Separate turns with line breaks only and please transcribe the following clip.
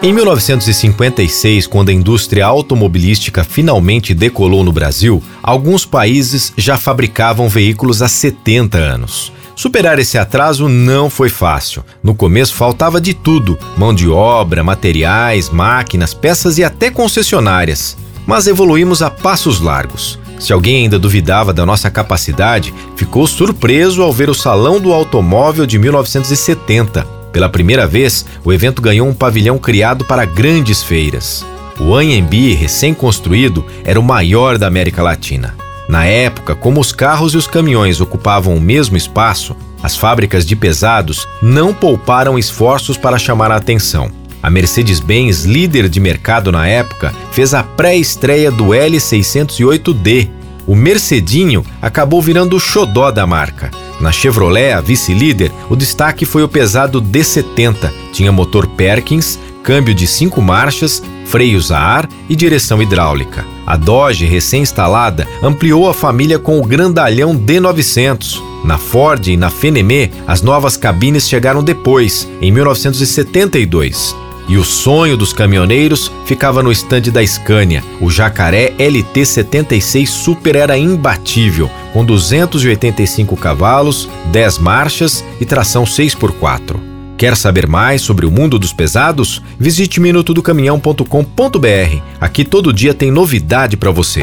Em 1956, quando a indústria automobilística finalmente decolou no Brasil, alguns países já fabricavam veículos há 70 anos. Superar esse atraso não foi fácil. No começo faltava de tudo: mão de obra, materiais, máquinas, peças e até concessionárias. Mas evoluímos a passos largos. Se alguém ainda duvidava da nossa capacidade, ficou surpreso ao ver o Salão do Automóvel de 1970 pela primeira vez, o evento ganhou um pavilhão criado para grandes feiras. O Anhembi, recém-construído, era o maior da América Latina. Na época, como os carros e os caminhões ocupavam o mesmo espaço, as fábricas de pesados não pouparam esforços para chamar a atenção. A Mercedes-Benz, líder de mercado na época, fez a pré-estreia do L608D. O Mercedinho acabou virando o xodó da marca. Na Chevrolet, a vice-líder, o destaque foi o pesado D70. Tinha motor Perkins, câmbio de cinco marchas, freios a ar e direção hidráulica. A Dodge, recém-instalada, ampliou a família com o grandalhão D900. Na Ford e na Fenemé, as novas cabines chegaram depois, em 1972. E o sonho dos caminhoneiros ficava no estande da Scania. O Jacaré LT76 Super era imbatível, com 285 cavalos, 10 marchas e tração 6x4. Quer saber mais sobre o mundo dos pesados? Visite minutodocaminhão.com.br. Aqui todo dia tem novidade para você.